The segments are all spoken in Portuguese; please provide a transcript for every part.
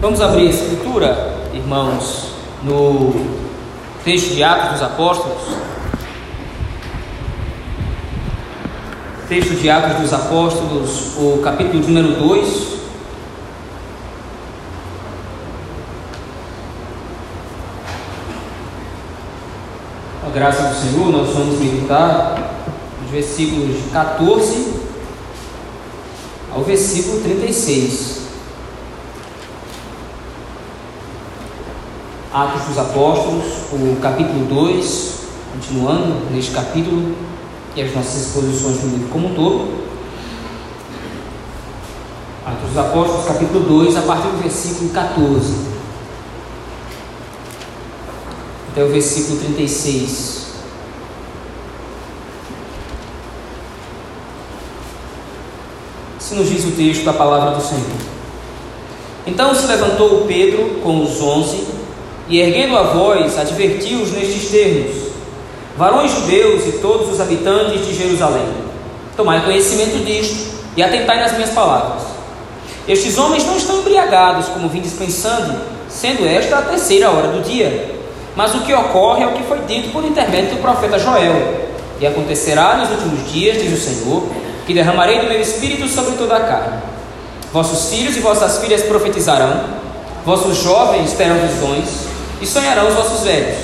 Vamos abrir a escritura, irmãos, no texto de Atos dos Apóstolos. Texto de Atos dos Apóstolos, o capítulo número 2. A graça do Senhor, nós vamos meditar nos versículos 14 ao versículo 36. Atos dos Apóstolos, o capítulo 2, continuando neste capítulo e as nossas exposições do livro como um todo. Atos dos Apóstolos, capítulo 2, a partir do versículo 14 até o versículo 36. Se nos diz o texto da palavra do Senhor. Então se levantou Pedro com os onze e erguendo a voz, advertiu-os nestes termos: Varões judeus e todos os habitantes de Jerusalém, tomai conhecimento disto e atentai nas minhas palavras. Estes homens não estão embriagados, como vim dispensando, sendo esta a terceira hora do dia. Mas o que ocorre é o que foi dito por intermédio do profeta Joel. E acontecerá nos últimos dias, diz o Senhor, que derramarei do meu espírito sobre toda a carne. Vossos filhos e vossas filhas profetizarão, vossos jovens terão visões, e sonharão os vossos velhos.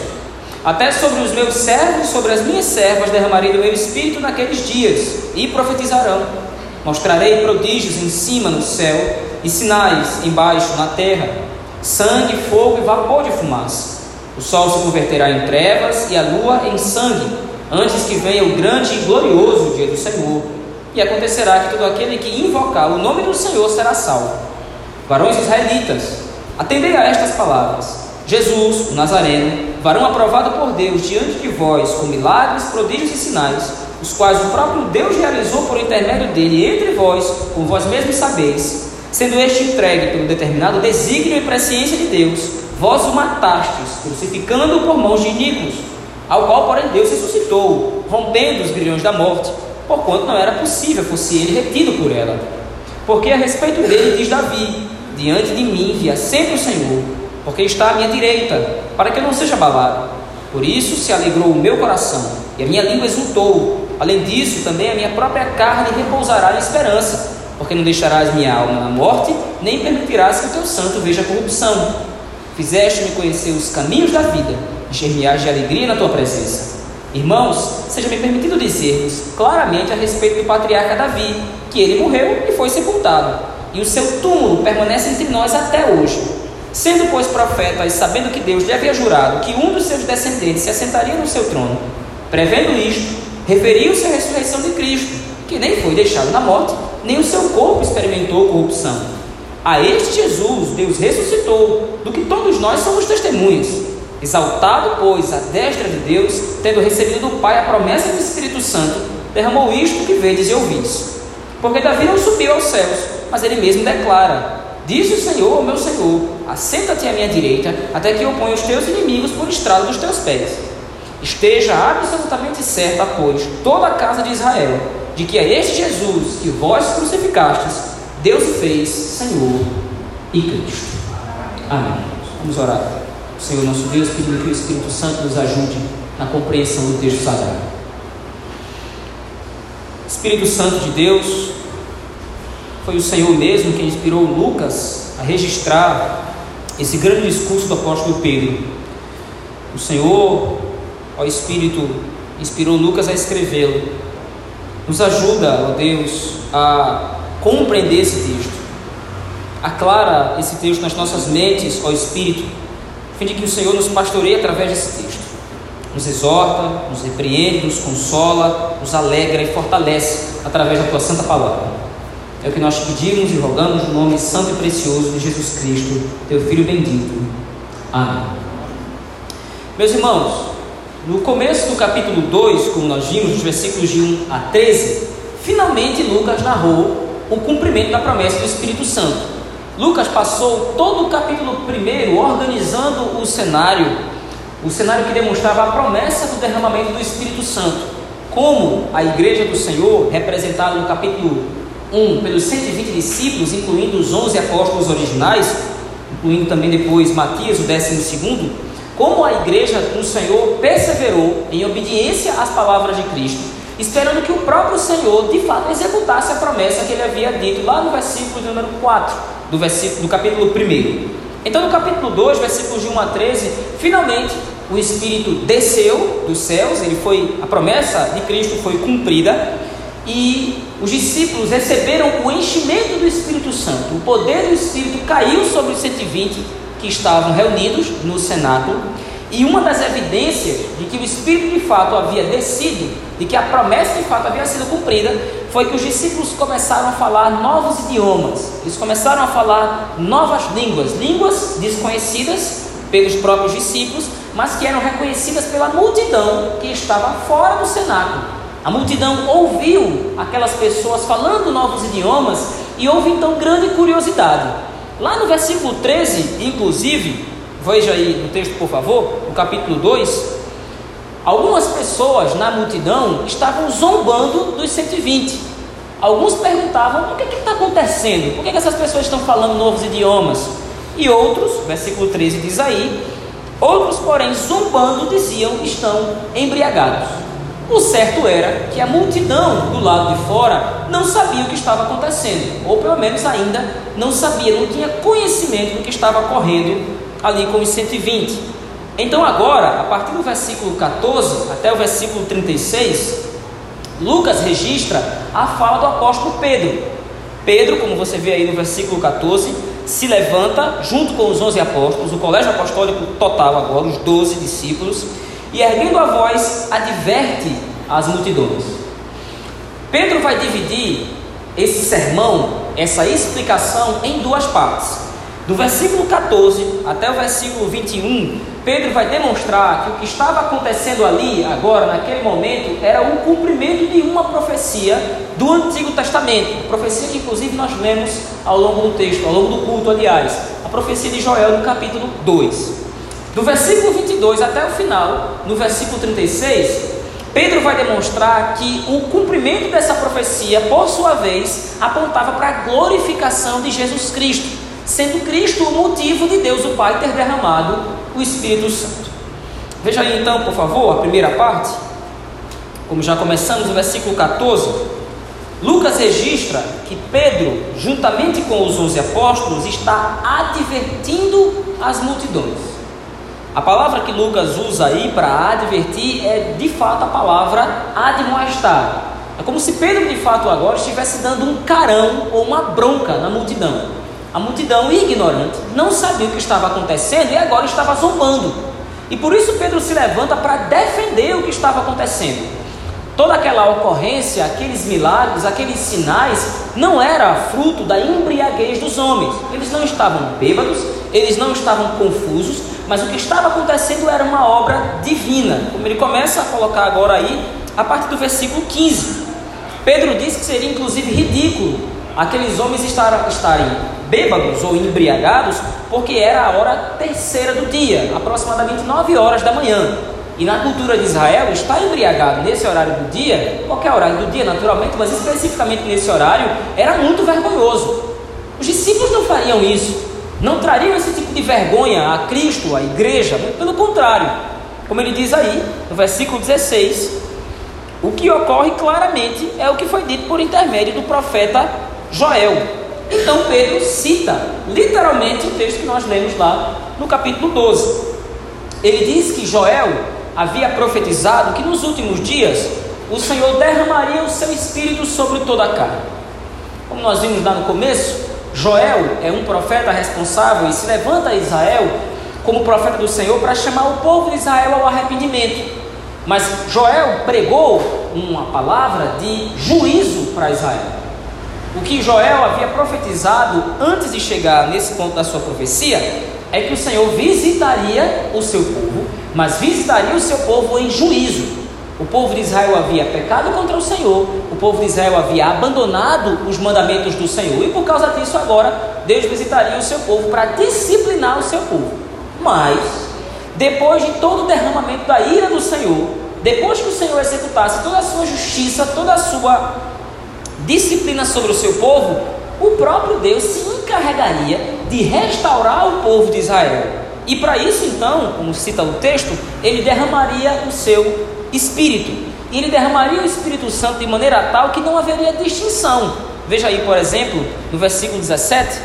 Até sobre os meus servos e sobre as minhas servas derramarei do meu espírito naqueles dias, e profetizarão. Mostrarei prodígios em cima no céu, e sinais embaixo na terra: sangue, fogo e vapor de fumaça. O sol se converterá em trevas e a lua em sangue, antes que venha o grande e glorioso dia do Senhor. E acontecerá que todo aquele que invocar o nome do Senhor será salvo. Varões israelitas, atendei a estas palavras. Jesus, o Nazareno, varão aprovado por Deus diante de vós com milagres, prodígios e sinais, os quais o próprio Deus realizou por intermédio dele entre vós, como vós mesmos sabeis, sendo este entregue pelo determinado desígnio e presciência de Deus, vós o matastes, crucificando-o por mãos de iníquos, ao qual, porém, Deus ressuscitou, rompendo os grilhões da morte, porquanto não era possível fosse ele retido por ela. Porque a respeito dele diz Davi: Diante de mim via sempre o Senhor porque está à minha direita, para que eu não seja abalado. Por isso se alegrou o meu coração, e a minha língua exultou. Além disso, também a minha própria carne repousará em esperança, porque não deixarás minha alma na morte, nem permitirás que o teu santo veja corrupção. Fizeste-me conhecer os caminhos da vida, encher-me-ás de alegria na tua presença. Irmãos, seja-me permitido dizer-vos claramente a respeito do patriarca Davi, que ele morreu e foi sepultado, e o seu túmulo permanece entre nós até hoje Sendo, pois, profeta e sabendo que Deus lhe havia jurado que um dos seus descendentes se assentaria no seu trono, prevendo isto, referiu-se à ressurreição de Cristo, que nem foi deixado na morte, nem o seu corpo experimentou corrupção. A este Jesus Deus ressuscitou, do que todos nós somos testemunhas. Exaltado, pois, a destra de Deus, tendo recebido do Pai a promessa do Espírito Santo, derramou isto que vedes e ouvis. Porque Davi não subiu aos céus, mas ele mesmo declara: Diz o Senhor meu Senhor: Assenta-te à minha direita, até que eu ponha os teus inimigos por estrado dos teus pés. Esteja absolutamente certa, pois, toda a casa de Israel, de que é este Jesus que vós crucificastes, Deus fez Senhor e Cristo. Amém. Vamos orar. Senhor nosso Deus, pedindo que o Espírito Santo nos ajude na compreensão do texto sagrado. Espírito Santo de Deus, foi o Senhor mesmo quem inspirou Lucas a registrar esse grande discurso do apóstolo Pedro. O Senhor, ó Espírito, inspirou Lucas a escrevê-lo. Nos ajuda, ó Deus, a compreender esse texto. Aclara esse texto nas nossas mentes, ó Espírito, a fim de que o Senhor nos pastoreie através desse texto. Nos exorta, nos repreende, nos consola, nos alegra e fortalece através da tua santa palavra. É o que nós pedimos e rogamos no nome santo e precioso de Jesus Cristo, teu Filho bendito. Amém. Meus irmãos, no começo do capítulo 2, como nós vimos, nos versículos de 1 a 13, finalmente Lucas narrou o cumprimento da promessa do Espírito Santo. Lucas passou todo o capítulo 1 organizando o cenário, o cenário que demonstrava a promessa do derramamento do Espírito Santo. Como a igreja do Senhor, representada no capítulo 1 pelos 120 discípulos, incluindo os 11 apóstolos originais, incluindo também depois Matias, o décimo segundo, como a igreja do Senhor perseverou em obediência às palavras de Cristo, esperando que o próprio Senhor de fato executasse a promessa que ele havia dito lá no versículo número 4 do, versículo, do capítulo 1. Então, no capítulo 2, versículos de 1 a 13, finalmente o Espírito desceu dos céus, ele foi, a promessa de Cristo foi cumprida, e os discípulos receberam o enchimento do Espírito Santo. O poder do Espírito caiu sobre os 120 que estavam reunidos no cenáculo, e uma das evidências de que o Espírito de fato havia descido, de que a promessa de fato havia sido cumprida, foi que os discípulos começaram a falar novos idiomas, eles começaram a falar novas línguas, línguas desconhecidas pelos próprios discípulos, mas que eram reconhecidas pela multidão que estava fora do cenáculo. A multidão ouviu aquelas pessoas falando novos idiomas e houve então grande curiosidade. Lá no versículo 13, inclusive, veja aí no texto, por favor, no capítulo 2, algumas pessoas na multidão estavam zombando dos 120. Alguns perguntavam: o que está acontecendo? Por que, que essas pessoas estão falando novos idiomas? E outros, versículo 13 diz aí, outros, porém, zombando, diziam: estão embriagados. O certo era que a multidão do lado de fora não sabia o que estava acontecendo, ou pelo menos ainda não sabia, não tinha conhecimento do que estava ocorrendo ali com os 120. Então, agora, a partir do versículo 14 até o versículo 36, Lucas registra a fala do apóstolo Pedro. Pedro, como você vê aí no versículo 14, se levanta junto com os 11 apóstolos, o colégio apostólico total agora, os 12 discípulos e erguendo a voz, adverte as multidões. Pedro vai dividir esse sermão, essa explicação, em duas partes. Do versículo 14 até o versículo 21, Pedro vai demonstrar que o que estava acontecendo ali, agora, naquele momento, era o cumprimento de uma profecia do Antigo Testamento. Profecia que, inclusive, nós lemos ao longo do texto, ao longo do culto, aliás. A profecia de Joel, no capítulo 2. Do versículo 22 até o final, no versículo 36, Pedro vai demonstrar que o cumprimento dessa profecia, por sua vez, apontava para a glorificação de Jesus Cristo, sendo Cristo o motivo de Deus o Pai ter derramado o Espírito Santo. Veja aí então, por favor, a primeira parte, como já começamos no versículo 14. Lucas registra que Pedro, juntamente com os onze apóstolos, está advertindo as multidões. A palavra que Lucas usa aí para advertir é de fato a palavra admoestar. É como se Pedro de fato agora estivesse dando um carão ou uma bronca na multidão. A multidão ignorante não sabia o que estava acontecendo e agora estava zombando. E por isso Pedro se levanta para defender o que estava acontecendo. Toda aquela ocorrência, aqueles milagres, aqueles sinais, não era fruto da embriaguez dos homens. Eles não estavam bêbados, eles não estavam confusos, mas o que estava acontecendo era uma obra divina, como ele começa a colocar agora aí, a partir do versículo 15. Pedro diz que seria inclusive ridículo aqueles homens estarem bêbados ou embriagados, porque era a hora terceira do dia, aproximadamente 9 horas da manhã. E na cultura de Israel, estar embriagado nesse horário do dia, qualquer horário do dia naturalmente, mas especificamente nesse horário, era muito vergonhoso. Os discípulos não fariam isso não trariam esse tipo de vergonha a Cristo, à igreja, pelo contrário, como ele diz aí, no versículo 16, o que ocorre claramente é o que foi dito por intermédio do profeta Joel. Então Pedro cita literalmente o texto que nós lemos lá no capítulo 12. Ele diz que Joel havia profetizado que nos últimos dias o Senhor derramaria o seu espírito sobre toda a carne. Como nós vimos lá no começo, Joel é um profeta responsável e se levanta a Israel como profeta do Senhor para chamar o povo de Israel ao arrependimento. Mas Joel pregou uma palavra de juízo para Israel. O que Joel havia profetizado antes de chegar nesse ponto da sua profecia é que o Senhor visitaria o seu povo, mas visitaria o seu povo em juízo. O povo de Israel havia pecado contra o Senhor, o povo de Israel havia abandonado os mandamentos do Senhor, e por causa disso, agora Deus visitaria o seu povo para disciplinar o seu povo. Mas, depois de todo o derramamento da ira do Senhor, depois que o Senhor executasse toda a sua justiça, toda a sua disciplina sobre o seu povo, o próprio Deus se encarregaria de restaurar o povo de Israel. E para isso, então, como cita o texto, ele derramaria o seu espírito. E ele derramaria o Espírito Santo de maneira tal que não haveria distinção. Veja aí, por exemplo, no versículo 17: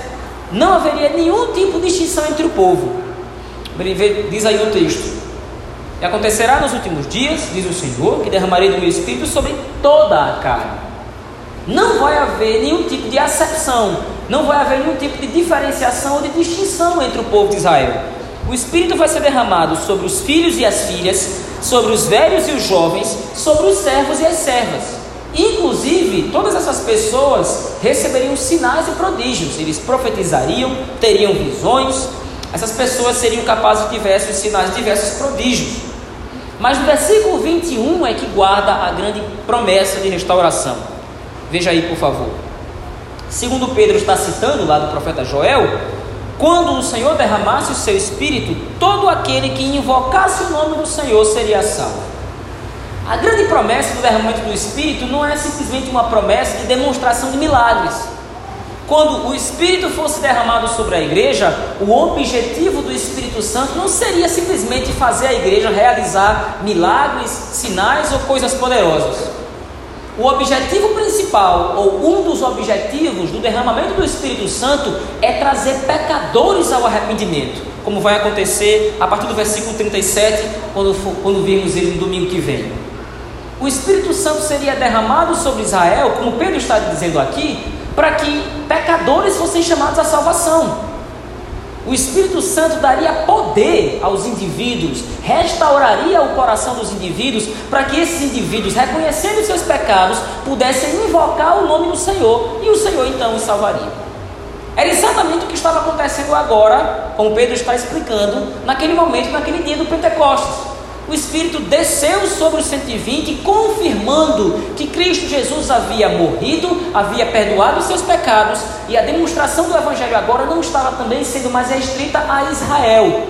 não haveria nenhum tipo de distinção entre o povo. Diz aí o texto: E acontecerá nos últimos dias, diz o Senhor, que derramarei do meu espírito sobre toda a carne. Não vai haver nenhum tipo de acepção, não vai haver nenhum tipo de diferenciação ou de distinção entre o povo de Israel. O Espírito vai ser derramado sobre os filhos e as filhas, sobre os velhos e os jovens, sobre os servos e as servas. Inclusive, todas essas pessoas receberiam sinais e prodígios, eles profetizariam, teriam visões, essas pessoas seriam capazes de diversos sinais, diversos prodígios. Mas no versículo 21 é que guarda a grande promessa de restauração. Veja aí, por favor. Segundo Pedro está citando lá do profeta Joel, quando o Senhor derramasse o seu espírito, todo aquele que invocasse o nome do Senhor seria salvo. A grande promessa do derramamento do espírito não é simplesmente uma promessa de demonstração de milagres. Quando o Espírito fosse derramado sobre a igreja, o objetivo do Espírito Santo não seria simplesmente fazer a igreja realizar milagres, sinais ou coisas poderosas. O objetivo principal, ou um dos objetivos do derramamento do Espírito Santo, é trazer pecadores ao arrependimento, como vai acontecer a partir do versículo 37, quando, for, quando virmos ele no domingo que vem. O Espírito Santo seria derramado sobre Israel, como Pedro está dizendo aqui, para que pecadores fossem chamados à salvação. O Espírito Santo daria poder aos indivíduos, restauraria o coração dos indivíduos, para que esses indivíduos, reconhecendo seus pecados, pudessem invocar o nome do Senhor e o Senhor então os salvaria. Era exatamente o que estava acontecendo agora, como Pedro está explicando, naquele momento, naquele dia do Pentecostes o Espírito desceu sobre os 120, confirmando que Cristo Jesus havia morrido, havia perdoado os seus pecados, e a demonstração do Evangelho agora não estava também sendo mais restrita a Israel.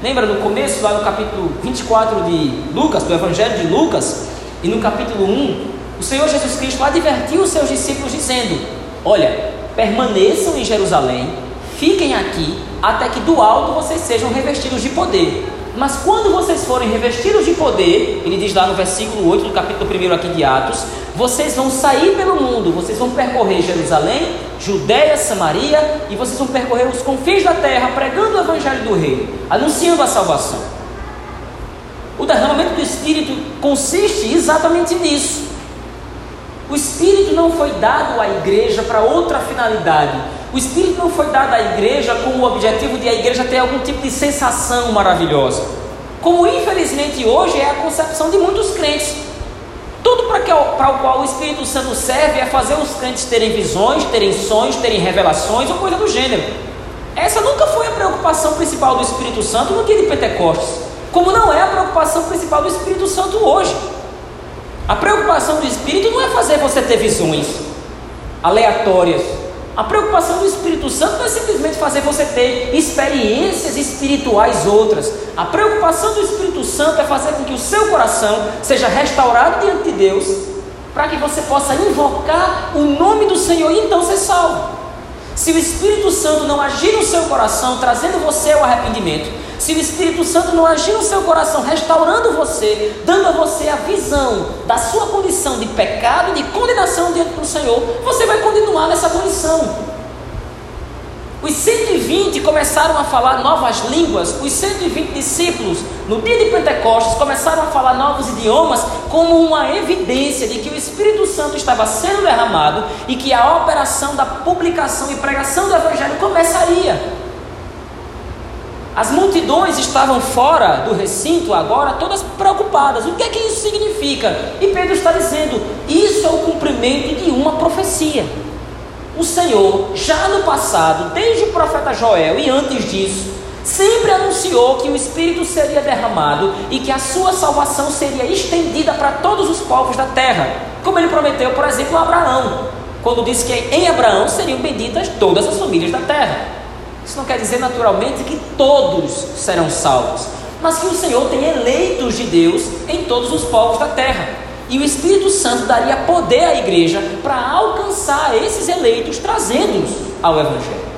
Lembra no começo, lá no capítulo 24 de Lucas, do Evangelho de Lucas, e no capítulo 1, o Senhor Jesus Cristo advertiu os seus discípulos dizendo: Olha, permaneçam em Jerusalém, fiquem aqui, até que do alto vocês sejam revestidos de poder. Mas quando vocês forem revestidos de poder, ele diz lá no versículo 8 do capítulo 1 aqui de Atos, vocês vão sair pelo mundo, vocês vão percorrer Jerusalém, Judéia, Samaria, e vocês vão percorrer os confins da terra, pregando o evangelho do reino, anunciando a salvação. O derramamento do Espírito consiste exatamente nisso. O Espírito não foi dado à igreja para outra finalidade, o Espírito não foi dado à igreja com o objetivo de a igreja ter algum tipo de sensação maravilhosa. Como infelizmente hoje é a concepção de muitos crentes. Tudo para, que, para o qual o Espírito Santo serve é fazer os crentes terem visões, terem sonhos, terem revelações ou coisa do gênero. Essa nunca foi a preocupação principal do Espírito Santo no dia de Pentecostes, como não é a preocupação principal do Espírito Santo hoje. A preocupação do Espírito não é fazer você ter visões aleatórias, a preocupação do Espírito Santo não é simplesmente fazer você ter experiências espirituais outras. A preocupação do Espírito Santo é fazer com que o seu coração seja restaurado diante de Deus, para que você possa invocar o nome do Senhor e então ser salvo. Se o Espírito Santo não agir no seu coração, trazendo você ao arrependimento, se o Espírito Santo não agir no seu coração, restaurando você, dando a você a visão da sua condição de pecado e de condenação diante do Senhor, você vai continuar nessa condição. Os 120 começaram a falar novas línguas, os 120 discípulos, no dia de Pentecostes, começaram a falar novos idiomas, como uma evidência de que o Espírito Santo estava sendo derramado e que a operação da publicação e pregação do Evangelho começaria. As multidões estavam fora do recinto agora, todas preocupadas. O que é que isso significa? E Pedro está dizendo: isso é o cumprimento de uma profecia. O Senhor, já no passado, desde o profeta Joel e antes disso, sempre anunciou que o Espírito seria derramado e que a sua salvação seria estendida para todos os povos da terra, como ele prometeu, por exemplo, a Abraão, quando disse que em Abraão seriam benditas todas as famílias da terra. Isso não quer dizer naturalmente que todos serão salvos, mas que o Senhor tem eleitos de Deus em todos os povos da terra. E o Espírito Santo daria poder à igreja para alcançar esses eleitos, trazendo-os ao Evangelho.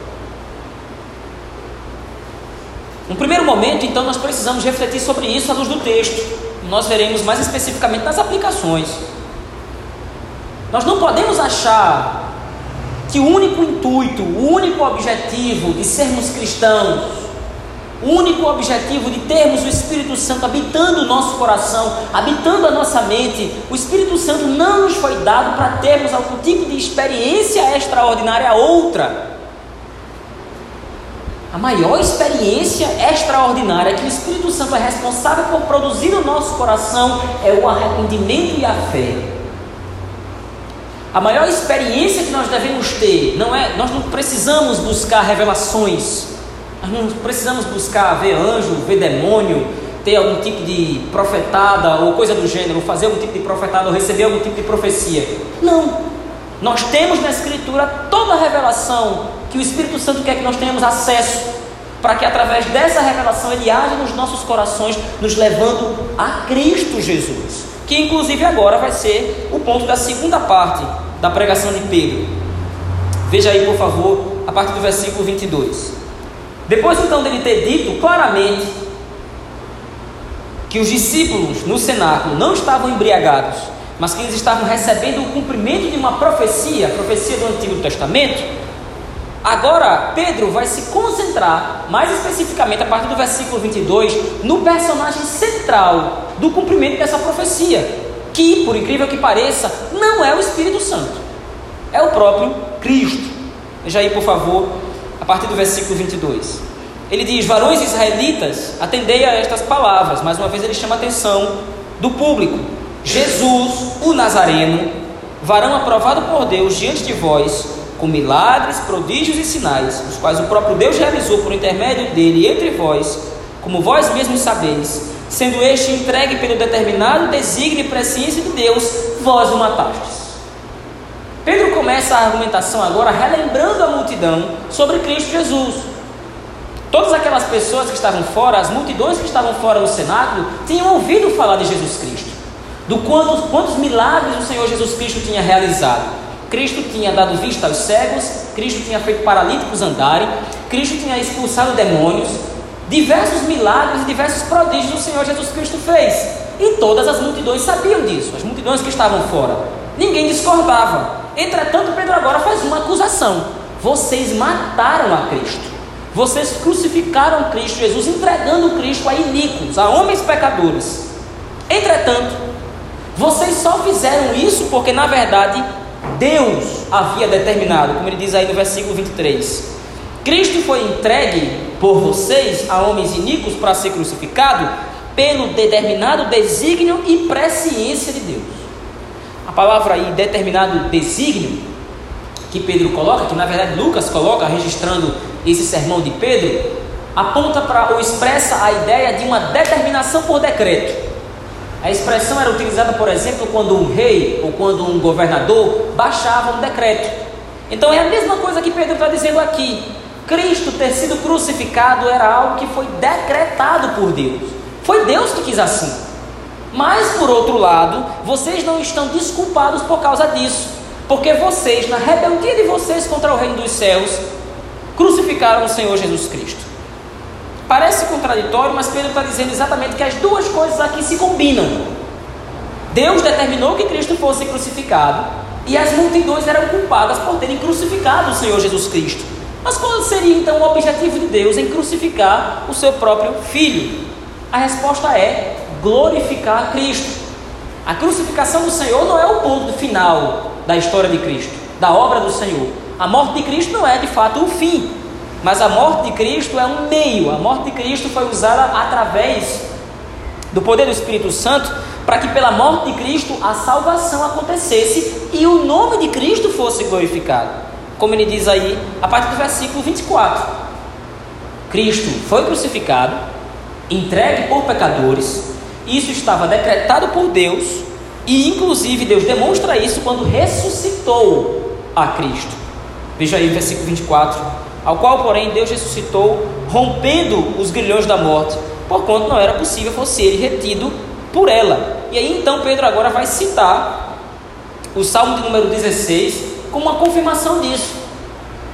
No primeiro momento, então, nós precisamos refletir sobre isso à luz do texto. Nós veremos mais especificamente nas aplicações. Nós não podemos achar que o único intuito, o único objetivo de sermos cristãos, o único objetivo de termos o Espírito Santo habitando o nosso coração, habitando a nossa mente, o Espírito Santo não nos foi dado para termos algum tipo de experiência extraordinária outra. A maior experiência extraordinária que o Espírito Santo é responsável por produzir no nosso coração é o arrependimento e a fé. A maior experiência que nós devemos ter não é, nós não precisamos buscar revelações. Nós não precisamos buscar ver anjo, ver demônio, ter algum tipo de profetada ou coisa do gênero, fazer algum tipo de profetada ou receber algum tipo de profecia. Não. Nós temos na Escritura toda a revelação que o Espírito Santo quer que nós tenhamos acesso, para que através dessa revelação ele age nos nossos corações, nos levando a Cristo Jesus, que inclusive agora vai ser o ponto da segunda parte da pregação de Pedro. Veja aí, por favor, a partir do versículo 22. Depois então dele ter dito claramente que os discípulos no cenáculo não estavam embriagados, mas que eles estavam recebendo o cumprimento de uma profecia, profecia do Antigo Testamento, Agora, Pedro vai se concentrar, mais especificamente a partir do versículo 22, no personagem central do cumprimento dessa profecia, que, por incrível que pareça, não é o Espírito Santo, é o próprio Cristo. Veja aí, por favor, a partir do versículo 22. Ele diz: Varões israelitas, atendei a estas palavras. Mais uma vez, ele chama a atenção do público. Jesus, o Nazareno, varão aprovado por Deus diante de vós, com milagres, prodígios e sinais, os quais o próprio Deus realizou por intermédio dele entre vós, como vós mesmos sabeis, sendo este entregue pelo determinado desígnio e presciência de Deus, vós o matastes. Pedro começa a argumentação agora relembrando a multidão sobre Cristo Jesus. Todas aquelas pessoas que estavam fora, as multidões que estavam fora do cenáculo, tinham ouvido falar de Jesus Cristo, do quantos, quantos milagres o Senhor Jesus Cristo tinha realizado. Cristo tinha dado vista aos cegos, Cristo tinha feito paralíticos andarem, Cristo tinha expulsado demônios, diversos milagres e diversos prodígios o Senhor Jesus Cristo fez. E todas as multidões sabiam disso, as multidões que estavam fora. Ninguém discordava. Entretanto, Pedro agora faz uma acusação: vocês mataram a Cristo. Vocês crucificaram Cristo Jesus, entregando Cristo a iníquos, a homens pecadores. Entretanto, vocês só fizeram isso porque, na verdade, Deus havia determinado, como ele diz aí no versículo 23. Cristo foi entregue por vocês a homens iníquos para ser crucificado pelo determinado desígnio e presciência de Deus. A palavra aí, determinado desígnio, que Pedro coloca, que na verdade Lucas coloca registrando esse sermão de Pedro, aponta para ou expressa a ideia de uma determinação por decreto. A expressão era utilizada, por exemplo, quando um rei ou quando um governador baixava um decreto. Então é a mesma coisa que Pedro está dizendo aqui. Cristo ter sido crucificado era algo que foi decretado por Deus. Foi Deus que quis assim. Mas, por outro lado, vocês não estão desculpados por causa disso. Porque vocês, na rebeldia de vocês contra o reino dos céus, crucificaram o Senhor Jesus Cristo. Parece contraditório, mas Pedro está dizendo exatamente que as duas coisas aqui se combinam. Deus determinou que Cristo fosse crucificado e as multidões eram culpadas por terem crucificado o Senhor Jesus Cristo. Mas qual seria então o objetivo de Deus em crucificar o seu próprio filho? A resposta é glorificar Cristo. A crucificação do Senhor não é o ponto final da história de Cristo, da obra do Senhor. A morte de Cristo não é de fato o fim, mas a morte de Cristo é um meio. A morte de Cristo foi usada através do poder do Espírito Santo para que pela morte de Cristo a salvação acontecesse e o nome de Cristo fosse glorificado. Como ele diz aí, a partir do versículo 24. Cristo foi crucificado, entregue por pecadores, isso estava decretado por Deus, e inclusive Deus demonstra isso quando ressuscitou a Cristo. Veja aí o versículo 24 ao qual, porém, Deus ressuscitou, rompendo os grilhões da morte, porquanto não era possível fosse ele retido por ela. E aí então Pedro agora vai citar o Salmo de número 16 como uma confirmação disso.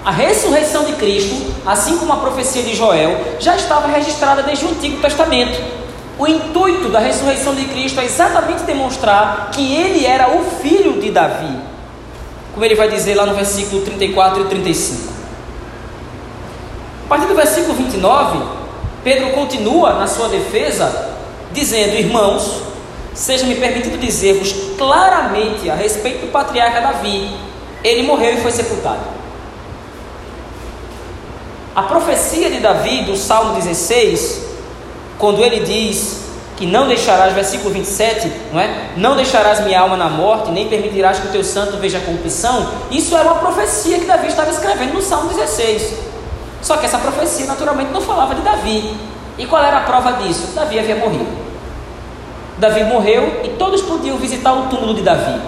A ressurreição de Cristo, assim como a profecia de Joel, já estava registrada desde o Antigo Testamento. O intuito da ressurreição de Cristo é exatamente demonstrar que ele era o filho de Davi, como ele vai dizer lá no versículo 34 e 35. A partir do versículo 29, Pedro continua na sua defesa, dizendo: Irmãos, seja-me permitido dizer-vos claramente a respeito do patriarca Davi. Ele morreu e foi sepultado. A profecia de Davi, do Salmo 16, quando ele diz que não deixarás, versículo 27, não é? Não deixarás minha alma na morte, nem permitirás que o teu santo veja corrupção. Isso era uma profecia que Davi estava escrevendo no Salmo 16. Só que essa profecia naturalmente não falava de Davi. E qual era a prova disso? Davi havia morrido. Davi morreu e todos podiam visitar o túmulo de Davi.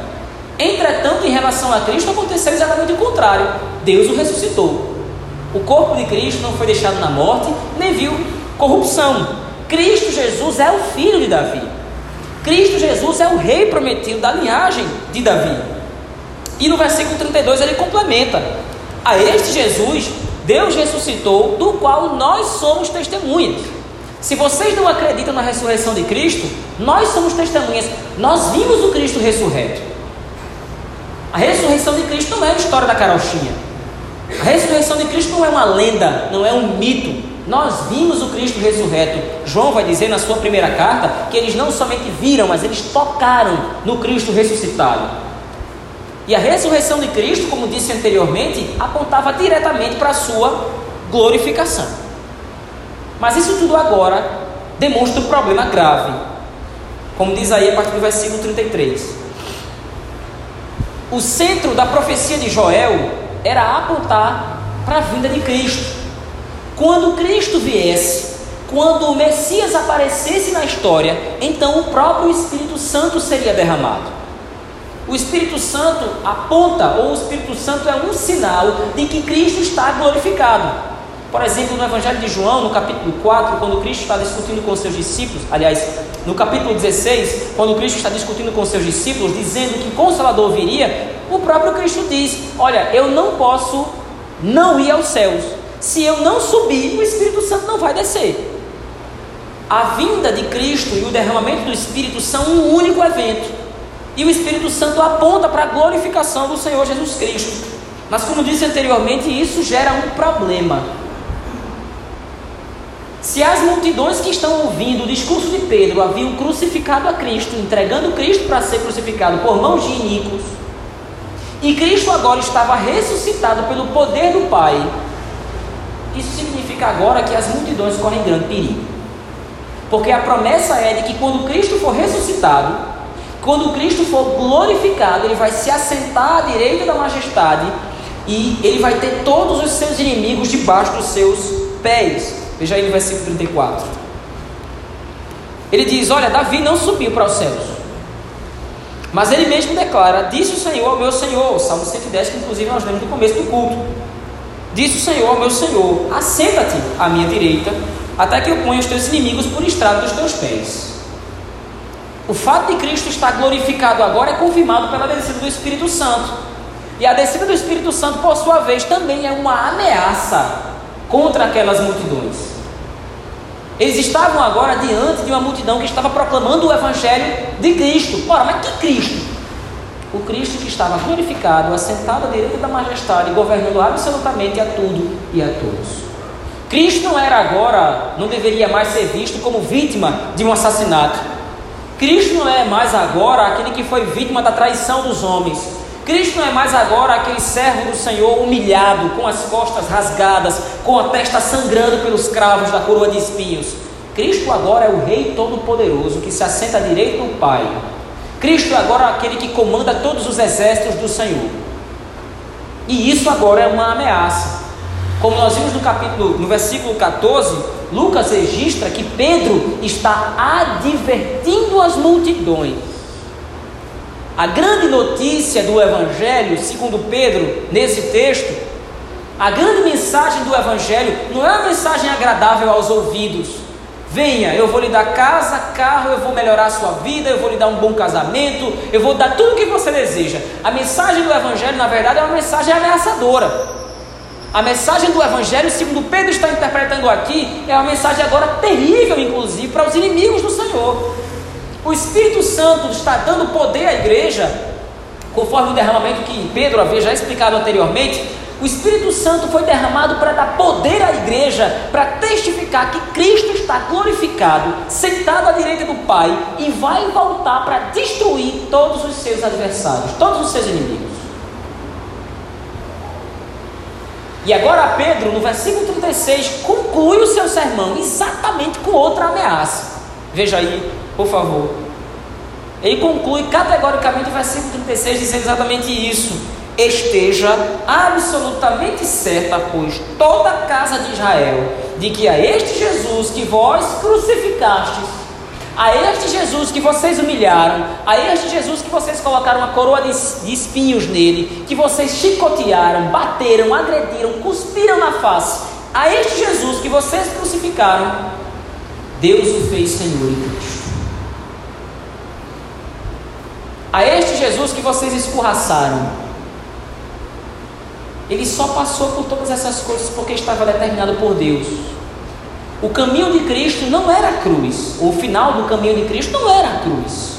Entretanto, em relação a Cristo, aconteceu exatamente o contrário. Deus o ressuscitou. O corpo de Cristo não foi deixado na morte, nem viu corrupção. Cristo Jesus é o filho de Davi. Cristo Jesus é o rei prometido da linhagem de Davi. E no versículo 32 ele complementa: A este Jesus Deus ressuscitou, do qual nós somos testemunhas. Se vocês não acreditam na ressurreição de Cristo, nós somos testemunhas. Nós vimos o Cristo ressurreto. A ressurreição de Cristo não é a história da carochinha. A ressurreição de Cristo não é uma lenda, não é um mito. Nós vimos o Cristo ressurreto. João vai dizer na sua primeira carta que eles não somente viram, mas eles tocaram no Cristo ressuscitado. E a ressurreição de Cristo, como disse anteriormente, apontava diretamente para a sua glorificação. Mas isso tudo agora demonstra um problema grave. Como diz aí a partir do versículo 33. O centro da profecia de Joel era apontar para a vinda de Cristo. Quando Cristo viesse, quando o Messias aparecesse na história, então o próprio Espírito Santo seria derramado. O Espírito Santo aponta, ou o Espírito Santo é um sinal de que Cristo está glorificado. Por exemplo, no Evangelho de João, no capítulo 4, quando Cristo está discutindo com seus discípulos, aliás, no capítulo 16, quando Cristo está discutindo com seus discípulos, dizendo que o Consolador viria, o próprio Cristo diz: Olha, eu não posso não ir aos céus. Se eu não subir, o Espírito Santo não vai descer. A vinda de Cristo e o derramamento do Espírito são um único evento. E o Espírito Santo aponta para a glorificação do Senhor Jesus Cristo. Mas, como disse anteriormente, isso gera um problema. Se as multidões que estão ouvindo o discurso de Pedro haviam crucificado a Cristo, entregando Cristo para ser crucificado por mãos de iníquos, e Cristo agora estava ressuscitado pelo poder do Pai, isso significa agora que as multidões correm grande perigo. Porque a promessa é de que quando Cristo for ressuscitado, quando Cristo for glorificado, ele vai se assentar à direita da majestade e ele vai ter todos os seus inimigos debaixo dos seus pés. Veja aí no versículo 34. Ele diz: Olha, Davi não subiu para os céus. Mas ele mesmo declara: Disse o Senhor ao meu Senhor, Salmo 110, que inclusive nós lemos no começo do culto. Disse o Senhor ao meu Senhor: Assenta-te à minha direita, até que eu ponha os teus inimigos por estrado dos teus pés. O fato de Cristo estar glorificado agora é confirmado pela descida do Espírito Santo. E a descida do Espírito Santo, por sua vez, também é uma ameaça contra aquelas multidões. Eles estavam agora diante de uma multidão que estava proclamando o Evangelho de Cristo. Ora, mas que Cristo? O Cristo que estava glorificado, assentado à direita da majestade, governando absolutamente a tudo e a todos. Cristo não era agora, não deveria mais ser visto como vítima de um assassinato. Cristo não é mais agora aquele que foi vítima da traição dos homens. Cristo não é mais agora aquele servo do Senhor humilhado, com as costas rasgadas, com a testa sangrando pelos cravos da coroa de espinhos. Cristo agora é o Rei Todo-Poderoso que se assenta à direita do Pai. Cristo é agora aquele que comanda todos os exércitos do Senhor. E isso agora é uma ameaça. Como nós vimos no capítulo, no versículo 14, Lucas registra que Pedro está advertindo as multidões a grande notícia do Evangelho, segundo Pedro, nesse texto, a grande mensagem do Evangelho não é uma mensagem agradável aos ouvidos. Venha, eu vou lhe dar casa, carro, eu vou melhorar a sua vida, eu vou lhe dar um bom casamento, eu vou dar tudo o que você deseja. A mensagem do Evangelho, na verdade, é uma mensagem ameaçadora. A mensagem do Evangelho, segundo Pedro está interpretando aqui, é uma mensagem agora terrível, inclusive, para os inimigos do Senhor. O Espírito Santo está dando poder à igreja, conforme o derramamento que Pedro havia já explicado anteriormente. O Espírito Santo foi derramado para dar poder à igreja, para testificar que Cristo está glorificado, sentado à direita do Pai e vai voltar para destruir todos os seus adversários, todos os seus inimigos. E agora Pedro, no versículo 36, conclui o seu sermão exatamente com outra ameaça. Veja aí, por favor. Ele conclui categoricamente o versículo 36 dizendo exatamente isso. Esteja absolutamente certa, pois toda a casa de Israel, de que a este Jesus que vós crucificastes, a este Jesus que vocês humilharam, a este Jesus que vocês colocaram uma coroa de, espinhos nele, que vocês chicotearam, bateram, agrediram, cuspiram na face, a este Jesus que vocês crucificaram, Deus o fez Senhor e Cristo. A este Jesus que vocês escorraçaram, ele só passou por todas essas coisas porque estava determinado por Deus. O caminho de Cristo não era a cruz. O final do caminho de Cristo não era a cruz.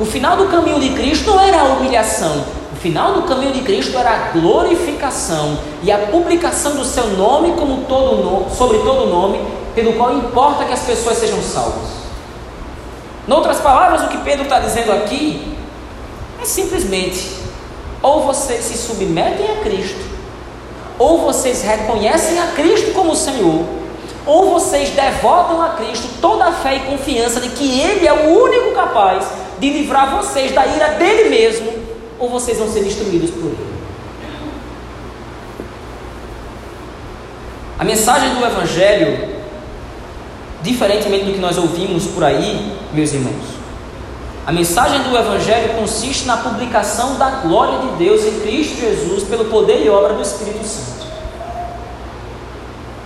O final do caminho de Cristo não era a humilhação. O final do caminho de Cristo era a glorificação e a publicação do seu nome como todo sobre todo nome, pelo qual importa que as pessoas sejam salvas. Em outras palavras, o que Pedro está dizendo aqui é simplesmente: ou vocês se submetem a Cristo, ou vocês reconhecem a Cristo como Senhor, ou vocês devotam a Cristo toda a fé e confiança de que Ele é o único capaz de livrar vocês da ira dele mesmo, ou vocês vão ser destruídos por Ele. A mensagem do Evangelho, diferentemente do que nós ouvimos por aí, meus irmãos, a mensagem do Evangelho consiste na publicação da glória de Deus em Cristo Jesus pelo poder e obra do Espírito Santo.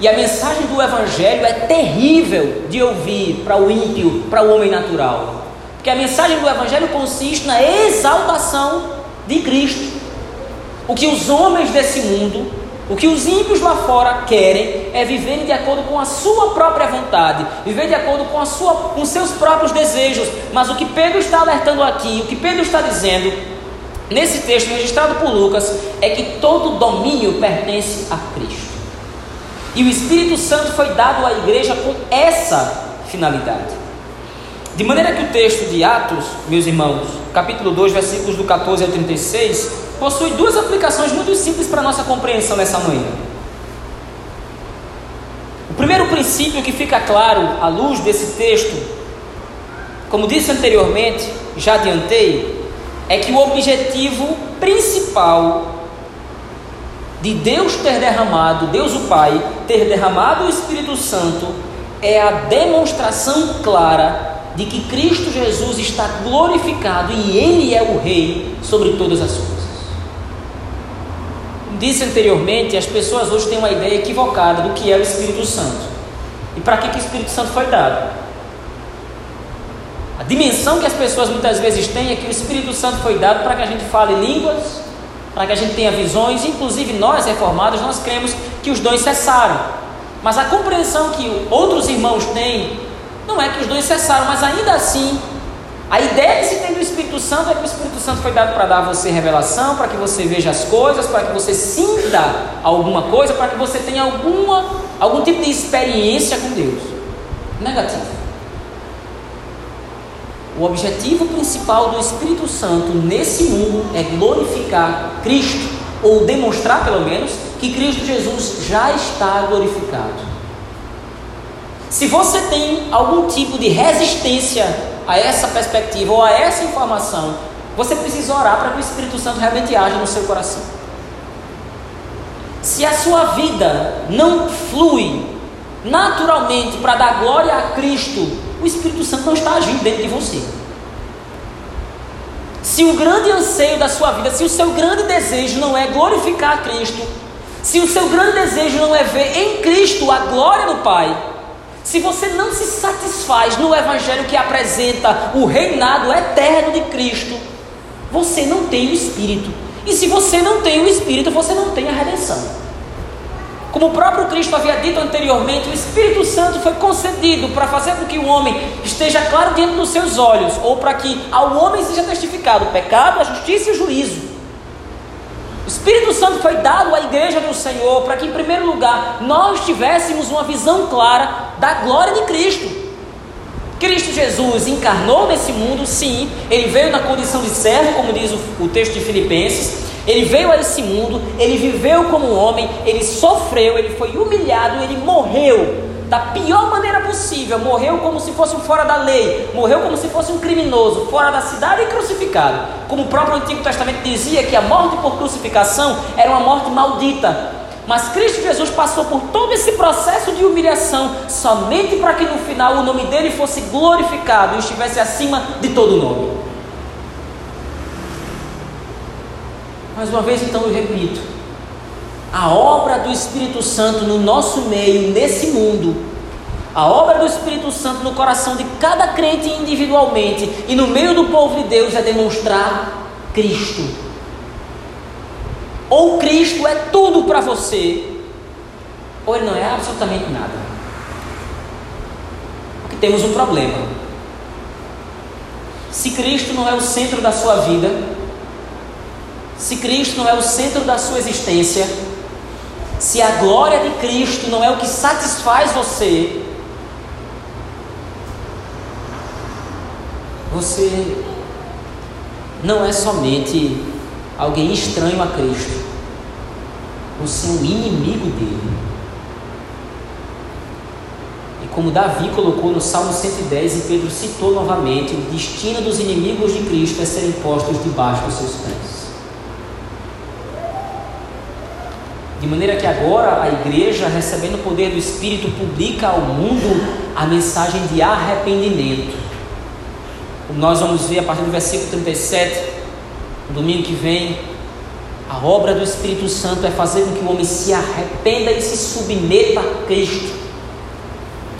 E a mensagem do Evangelho é terrível de ouvir para o ímpio, para o homem natural. Porque a mensagem do Evangelho consiste na exaltação de Cristo. O que os homens desse mundo, o que os ímpios lá fora querem é viver de acordo com a sua própria vontade, viver de acordo com, a sua, com seus próprios desejos. Mas o que Pedro está alertando aqui, o que Pedro está dizendo nesse texto registrado por Lucas, é que todo domínio pertence a Cristo. E o Espírito Santo foi dado à igreja com essa finalidade. De maneira que o texto de Atos, meus irmãos, capítulo 2, versículos do 14 ao 36, possui duas aplicações muito simples para a nossa compreensão nessa manhã. O primeiro princípio que fica claro à luz desse texto, como disse anteriormente, já adiantei, é que o objetivo principal de Deus ter derramado, Deus o Pai, ter derramado o Espírito Santo, é a demonstração clara de que Cristo Jesus está glorificado e Ele é o Rei sobre todas as coisas. Disse anteriormente, as pessoas hoje têm uma ideia equivocada do que é o Espírito Santo. E para que, que o Espírito Santo foi dado? A dimensão que as pessoas muitas vezes têm é que o Espírito Santo foi dado para que a gente fale línguas, para que a gente tenha visões, inclusive nós reformados, nós cremos que os dons cessaram. Mas a compreensão que outros irmãos têm não é que os dons cessaram, mas ainda assim, a ideia que se tem do Espírito Santo é que o Espírito Santo foi dado para dar a você revelação, para que você veja as coisas, para que você sinta alguma coisa, para que você tenha alguma, algum tipo de experiência com Deus. Negativo. O objetivo principal do Espírito Santo nesse mundo é glorificar Cristo, ou demonstrar pelo menos que Cristo Jesus já está glorificado. Se você tem algum tipo de resistência a essa perspectiva ou a essa informação, você precisa orar para que o Espírito Santo realmente haja no seu coração. Se a sua vida não flui naturalmente para dar glória a Cristo o Espírito Santo não está agindo dentro de você. Se o grande anseio da sua vida, se o seu grande desejo não é glorificar a Cristo, se o seu grande desejo não é ver em Cristo a glória do Pai, Se você não se satisfaz no Evangelho que apresenta o reinado eterno de Cristo, você não tem o Espírito. E se você não tem o Espírito, você não tem a redenção. Como o próprio Cristo havia dito anteriormente, o Espírito Santo foi concedido para fazer com que o homem esteja claro diante dos seus olhos, ou para que ao homem seja testificado o pecado, a justiça e o juízo. O Espírito Santo foi dado à igreja do Senhor para que, em primeiro lugar, nós tivéssemos uma visão clara da glória de Cristo. Cristo Jesus encarnou nesse mundo, sim, ele veio na condição de servo, como diz o, texto de Filipenses, ele veio a esse mundo, ele viveu como homem, ele sofreu, ele foi humilhado, ele morreu da pior maneira possível, morreu como se fosse um fora da lei, morreu como se fosse um criminoso, fora da cidade e crucificado. Como o próprio Antigo Testamento dizia que a morte por crucificação era uma morte maldita. Mas Cristo Jesus passou por todo esse processo de humilhação somente para que no final o nome dele fosse glorificado e estivesse acima de todo nome. Mais uma vez, então, eu repito: a obra do Espírito Santo no nosso meio, nesse mundo, a obra do Espírito Santo no coração de cada crente individualmente e no meio do povo de Deus é demonstrar Cristo ou Cristo é tudo para você, ou ele não é absolutamente nada. Porque temos um problema. Se Cristo não é o centro da sua vida, se Cristo não é o centro da sua existência, se a glória de Cristo não é o que satisfaz você, você não é somente alguém estranho a Cristo. Você é um inimigo dele. E como Davi colocou no Salmo 110 e Pedro citou novamente, o destino dos inimigos de Cristo é serem postos debaixo dos seus pés. De maneira que agora a igreja, recebendo o poder do Espírito, publica ao mundo a mensagem de arrependimento. Como nós vamos ver a partir do versículo 37, no domingo que vem, a obra do Espírito Santo é fazer com que o homem se arrependa e se submeta a Cristo.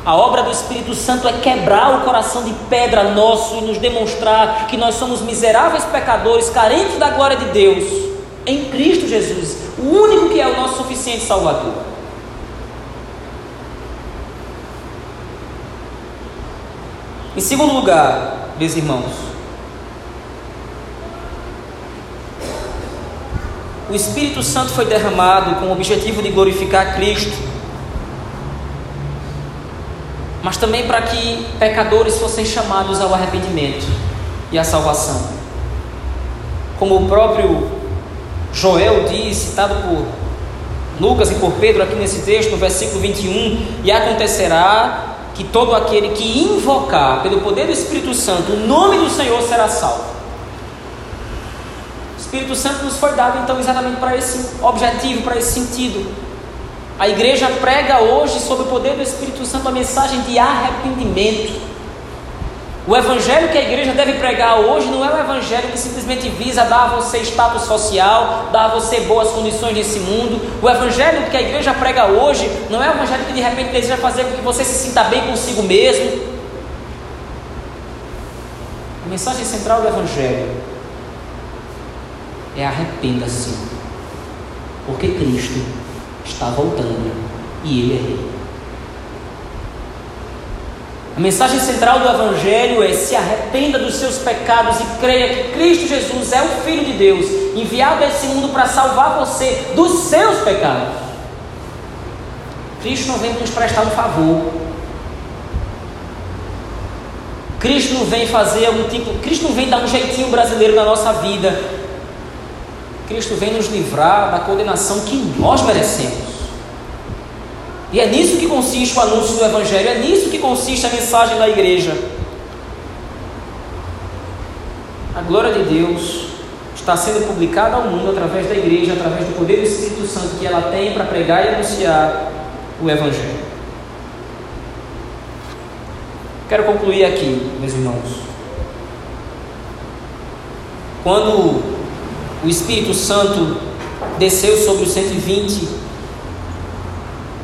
A obra do Espírito Santo é quebrar o coração de pedra nosso e nos demonstrar que nós somos miseráveis pecadores, carentes da glória de Deus, em Cristo Jesus, o único que é o nosso suficiente Salvador. Em segundo lugar, meus irmãos, o Espírito Santo foi derramado com o objetivo de glorificar Cristo, mas também para que pecadores fossem chamados ao arrependimento e à salvação. Como o próprio Joel diz, citado por Lucas e por Pedro aqui nesse texto, no versículo 21, e acontecerá que todo aquele que invocar pelo poder do Espírito Santo o nome do Senhor será salvo. Espírito Santo nos foi dado então exatamente para esse objetivo, para esse sentido. A igreja prega hoje, sob o poder do Espírito Santo, a mensagem de arrependimento. O evangelho que a igreja deve pregar hoje não é um evangelho que simplesmente visa dar a você status social, dar a você boas condições nesse mundo. O evangelho que a igreja prega hoje não é um evangelho que de repente deseja fazer com que você se sinta bem consigo mesmo. A mensagem central do evangelho é arrependa-se, porque Cristo está voltando e Ele é Rei. A mensagem central do Evangelho é: se arrependa dos seus pecados e creia que Cristo Jesus é o Filho de Deus, enviado a esse mundo para salvar você dos seus pecados. Cristo não vem nos prestar um favor. Cristo não vem fazer algum tipo. Cristo não vem dar um jeitinho brasileiro na nossa vida. Cristo vem nos livrar da condenação que nós merecemos. E é nisso que consiste o anúncio do Evangelho, é nisso que consiste a mensagem da igreja. A glória de Deus está sendo publicada ao mundo através da igreja, através do poder do Espírito Santo que ela tem para pregar e anunciar o Evangelho. Quero concluir aqui, meus irmãos. Quando o Espírito Santo desceu sobre os 120.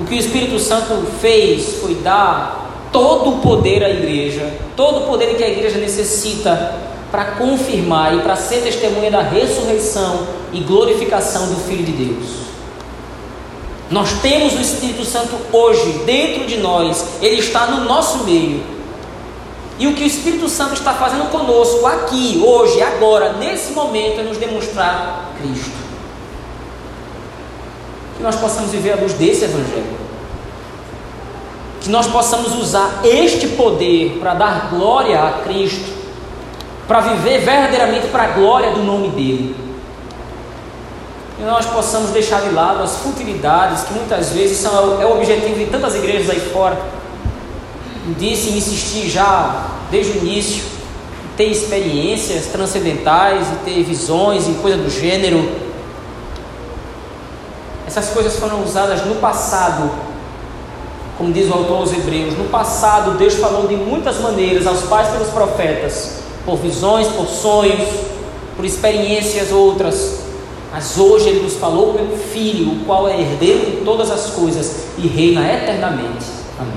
O que o Espírito Santo fez foi dar todo o poder à igreja, todo o poder que a igreja necessita para confirmar e para ser testemunha da ressurreição e glorificação do Filho de Deus. Nós temos o Espírito Santo hoje dentro de nós, ele está no nosso meio. E o que o Espírito Santo está fazendo conosco aqui, hoje, agora, nesse momento, é nos demonstrar Cristo. Que nós possamos viver a luz desse Evangelho que nós possamos usar este poder para dar glória a Cristo, para viver verdadeiramente para a glória do nome dEle. E nós possamos deixar de lado as futilidades que muitas vezes são é o objetivo de tantas igrejas aí fora. Disse e insistir já desde o início, ter experiências transcendentais e ter visões e coisa do gênero. Essas coisas foram usadas no passado como diz o autor aos Hebreus, no passado Deus falou de muitas maneiras aos pais pelos profetas, por visões, por sonhos, por experiências outras. Mas hoje Ele nos falou pelo Filho, o qual é herdeiro de todas as coisas e reina eternamente. Amém.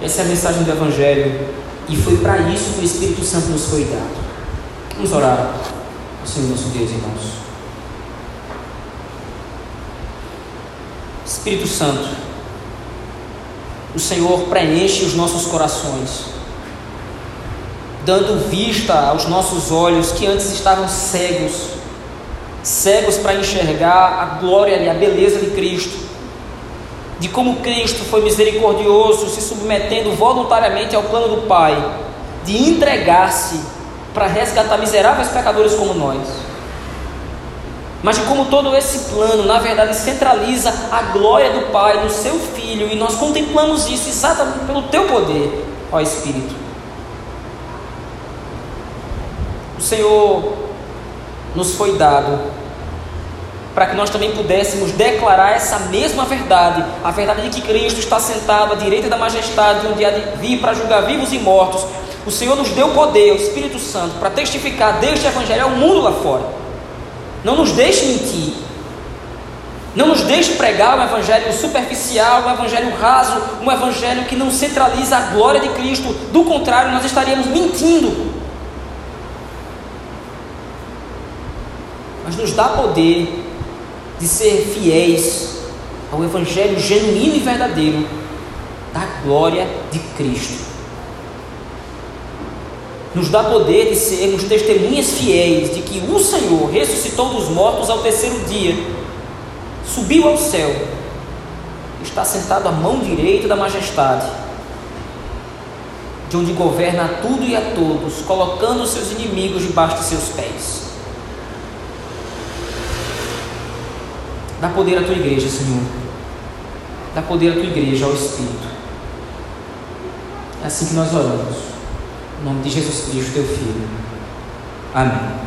Essa é a mensagem do Evangelho e foi para isso que o Espírito Santo nos foi dado. Vamos orar ao Senhor nosso Deus, irmãos. Espírito Santo, o Senhor preenche os nossos corações, dando vista aos nossos olhos que antes estavam cegos, cegos para enxergar a glória e a beleza de Cristo, de como Cristo foi misericordioso, se submetendo voluntariamente ao plano do Pai, de entregar-se para resgatar miseráveis pecadores como nós mas de como todo esse plano, na verdade, centraliza a glória do Pai no seu Filho, e nós contemplamos isso exatamente pelo teu poder, ó Espírito. O Senhor nos foi dado para que nós também pudéssemos declarar essa mesma verdade, a verdade de que Cristo está sentado à direita da majestade, onde há de vir para julgar vivos e mortos. O Senhor nos deu poder, o Espírito Santo, para testificar deste Evangelho ao mundo lá fora. Não nos deixe mentir. Não nos deixe pregar um evangelho superficial, um evangelho raso, um evangelho que não centraliza a glória de Cristo. Do contrário, nós estaríamos mentindo. Mas nos dá poder de ser fiéis ao evangelho genuíno e verdadeiro da glória de Cristo nos dá poder de sermos testemunhas fiéis de que o Senhor ressuscitou dos mortos ao terceiro dia, subiu ao céu, está sentado à mão direita da majestade, de onde governa a tudo e a todos, colocando seus inimigos debaixo de seus pés. Dá poder à tua igreja, Senhor. Dá poder à tua igreja, ao Espírito. É assim que nós oramos. Em nome de Jesus Cristo, teu Filho. Amém.